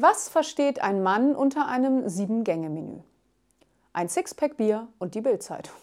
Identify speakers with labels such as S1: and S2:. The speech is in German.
S1: Was versteht ein Mann unter einem Sieben-Gänge-Menü? Ein Sixpack Bier und die Bildzeitung.